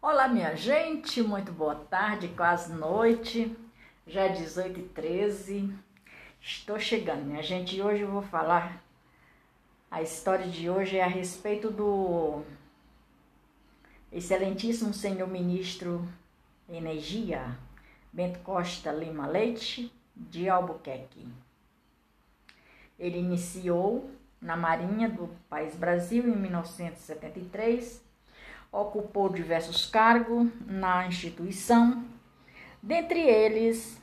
Olá, minha gente, muito boa tarde, quase noite, já é 18 e 13 Estou chegando, minha gente, e hoje eu vou falar. A história de hoje é a respeito do excelentíssimo senhor ministro Energia, Bento Costa Lima Leite, de Albuquerque. Ele iniciou na Marinha do país Brasil em 1973 ocupou diversos cargos na instituição, dentre eles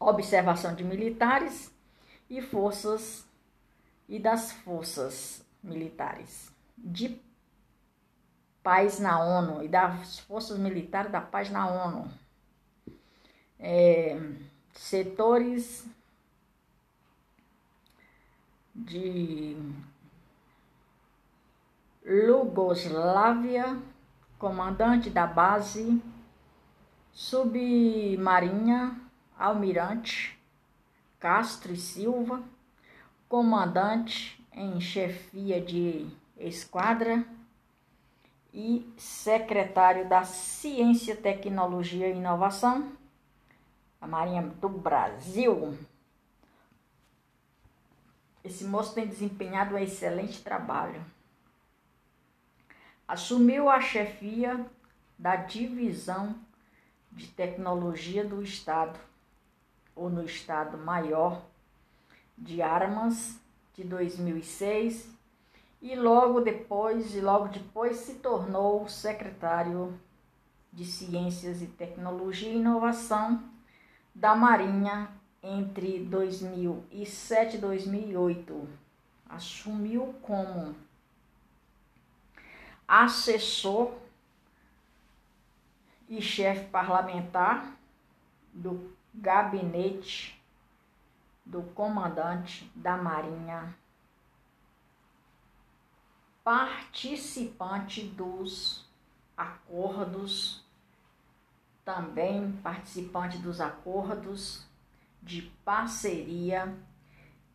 observação de militares e forças e das forças militares de paz na ONU e das forças militares da paz na ONU. É, setores de Lugoslávia, comandante da base submarinha Almirante Castro e Silva, comandante em chefia de esquadra e secretário da Ciência, Tecnologia e Inovação da Marinha do Brasil. Esse moço tem desempenhado um excelente trabalho assumiu a chefia da divisão de tecnologia do Estado, ou no Estado Maior de Armas, de 2006, e logo depois, e logo depois se tornou secretário de Ciências e Tecnologia e Inovação da Marinha entre 2007 e 2008. Assumiu como assessor e chefe parlamentar do gabinete do comandante da Marinha, participante dos acordos, também participante dos acordos de parceria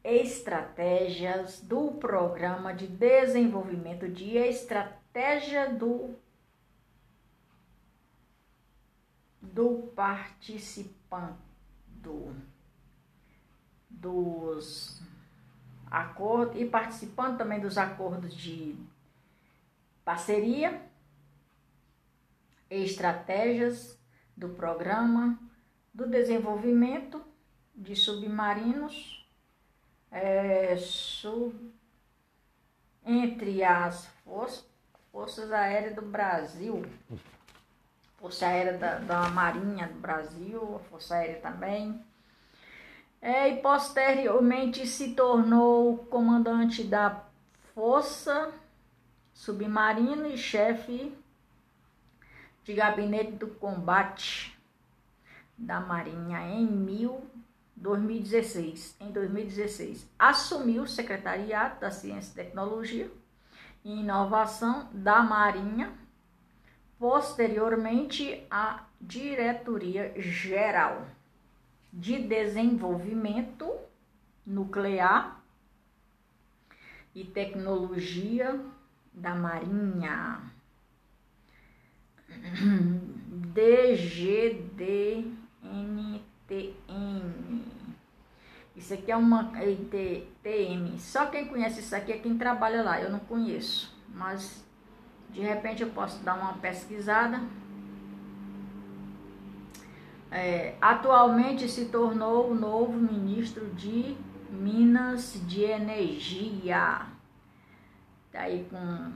estratégias do programa de desenvolvimento de estratégias estratégia do, do participante, do, dos acordos e participando também dos acordos de parceria, estratégias do programa do desenvolvimento de submarinos é, sub, entre as forças Forças Aéreas do Brasil, Força Aérea da, da Marinha do Brasil, a Força Aérea também. É, e posteriormente se tornou comandante da Força Submarina e chefe de gabinete do combate da Marinha em mil 2016. Em 2016, assumiu o secretariado da Ciência e Tecnologia e Inovação da Marinha, posteriormente a Diretoria Geral de Desenvolvimento Nuclear e Tecnologia da Marinha. DGDNTM. Isso aqui é uma TM. Só quem conhece isso aqui é quem trabalha lá. Eu não conheço. Mas de repente eu posso dar uma pesquisada. É, atualmente se tornou o novo ministro de Minas de Energia. Tá aí com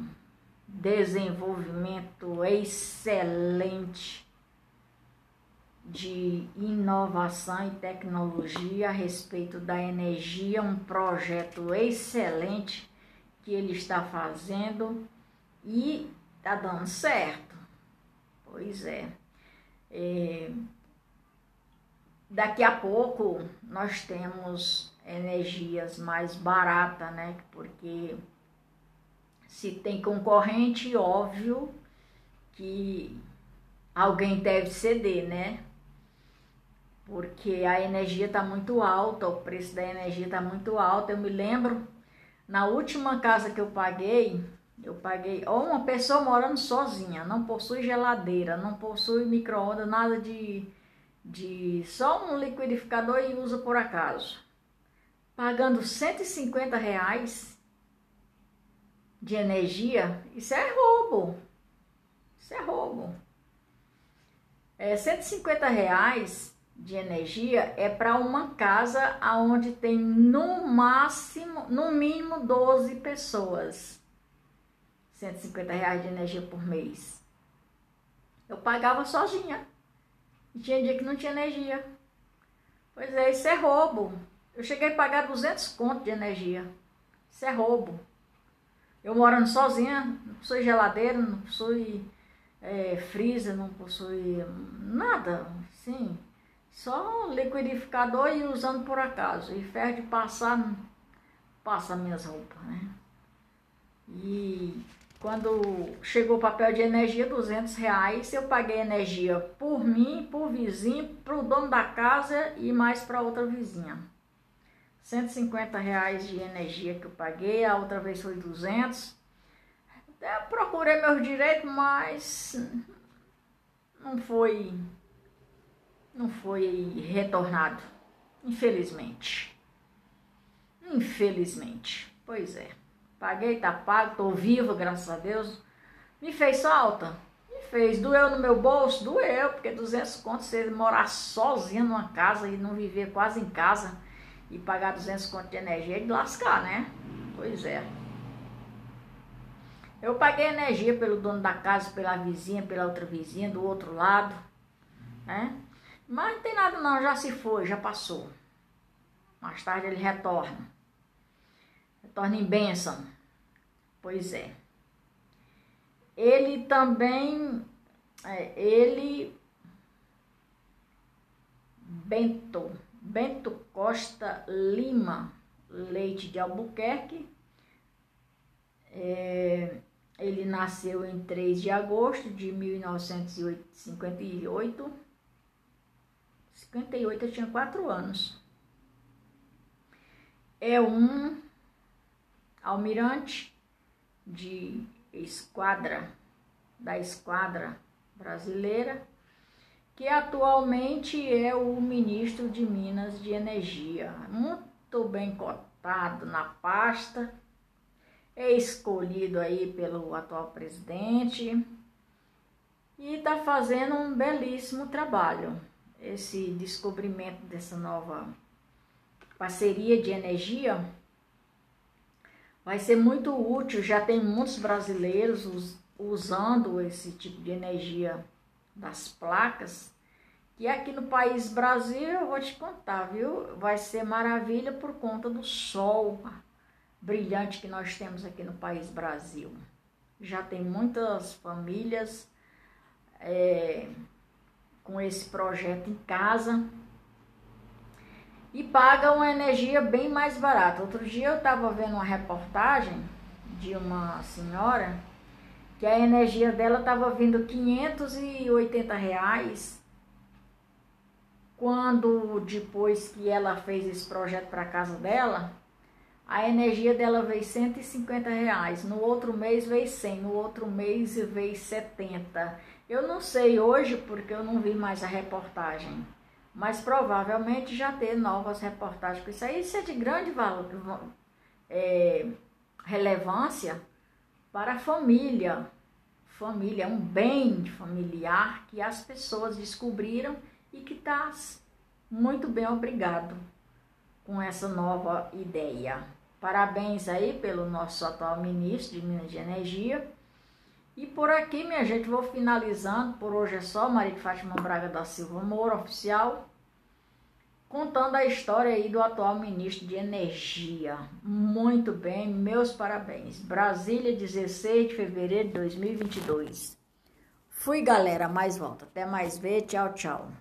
desenvolvimento excelente de inovação e tecnologia a respeito da energia, um projeto excelente que ele está fazendo e está dando certo. Pois é. é. Daqui a pouco nós temos energias mais baratas, né? Porque se tem concorrente, óbvio que alguém deve ceder, né? Porque a energia está muito alta, o preço da energia está muito alto. Eu me lembro, na última casa que eu paguei, Eu paguei, ou uma pessoa morando sozinha, não possui geladeira, não possui micro-ondas, nada de, de. só um liquidificador e usa por acaso. Pagando 150 reais de energia, isso é roubo. Isso é roubo. É, 150 reais de energia é para uma casa onde tem no máximo, no mínimo 12 pessoas. 150 reais de energia por mês. Eu pagava sozinha. E tinha dia que não tinha energia. Pois é, isso é roubo. Eu cheguei a pagar 200 contos de energia. Isso é roubo. Eu morando sozinha, não possui geladeira, não possui é, freezer, não possui nada, sim. Só liquidificador e usando por acaso. E ferro de passar, passa minhas roupas, né? E quando chegou o papel de energia, 200 reais, eu paguei energia por mim, por vizinho, para o dono da casa e mais para outra vizinha. 150 reais de energia que eu paguei, a outra vez foi 200. Eu procurei meus direitos, mas não foi não foi retornado, infelizmente. Infelizmente. Pois é. Paguei, tá pago, tô viva, graças a Deus. Me fez falta? Me fez. Doeu no meu bolso? Doeu, porque 200 contos você morar sozinha numa casa e não viver quase em casa e pagar 200 contos de energia é de lascar, né? Pois é. Eu paguei energia pelo dono da casa, pela vizinha, pela outra vizinha, do outro lado, né? Mas não tem nada não, já se foi, já passou. Mais tarde ele retorna. Retorna em bênção. Pois é. Ele também, é, ele, Bento, Bento Costa Lima, Leite de Albuquerque, é, ele nasceu em 3 de agosto de 1958. 58 eu tinha 4 anos. É um almirante de esquadra, da esquadra brasileira, que atualmente é o ministro de Minas de Energia. Muito bem cotado na pasta é escolhido aí pelo atual presidente e está fazendo um belíssimo trabalho. Esse descobrimento dessa nova parceria de energia vai ser muito útil. Já tem muitos brasileiros usando esse tipo de energia das placas. E aqui no país Brasil, eu vou te contar, viu? Vai ser maravilha por conta do sol brilhante que nós temos aqui no país Brasil. Já tem muitas famílias é, com esse projeto em casa e pagam uma energia bem mais barata. Outro dia eu estava vendo uma reportagem de uma senhora que a energia dela estava vindo 580 reais quando depois que ela fez esse projeto para casa dela a energia dela veio 150 reais, no outro mês veio 100, no outro mês veio 70. Eu não sei hoje porque eu não vi mais a reportagem, mas provavelmente já tem novas reportagens com isso aí. Isso é de grande valor, é, relevância para a família. Família é um bem familiar que as pessoas descobriram e que está muito bem obrigado com essa nova ideia. Parabéns aí pelo nosso atual ministro de Minas de Energia. E por aqui, minha gente, vou finalizando. Por hoje é só. Maria de Fátima Braga da Silva Moura, oficial. Contando a história aí do atual ministro de Energia. Muito bem, meus parabéns. Brasília, 16 de fevereiro de 2022. Fui, galera. Mais volta. Até mais ver. Tchau, tchau.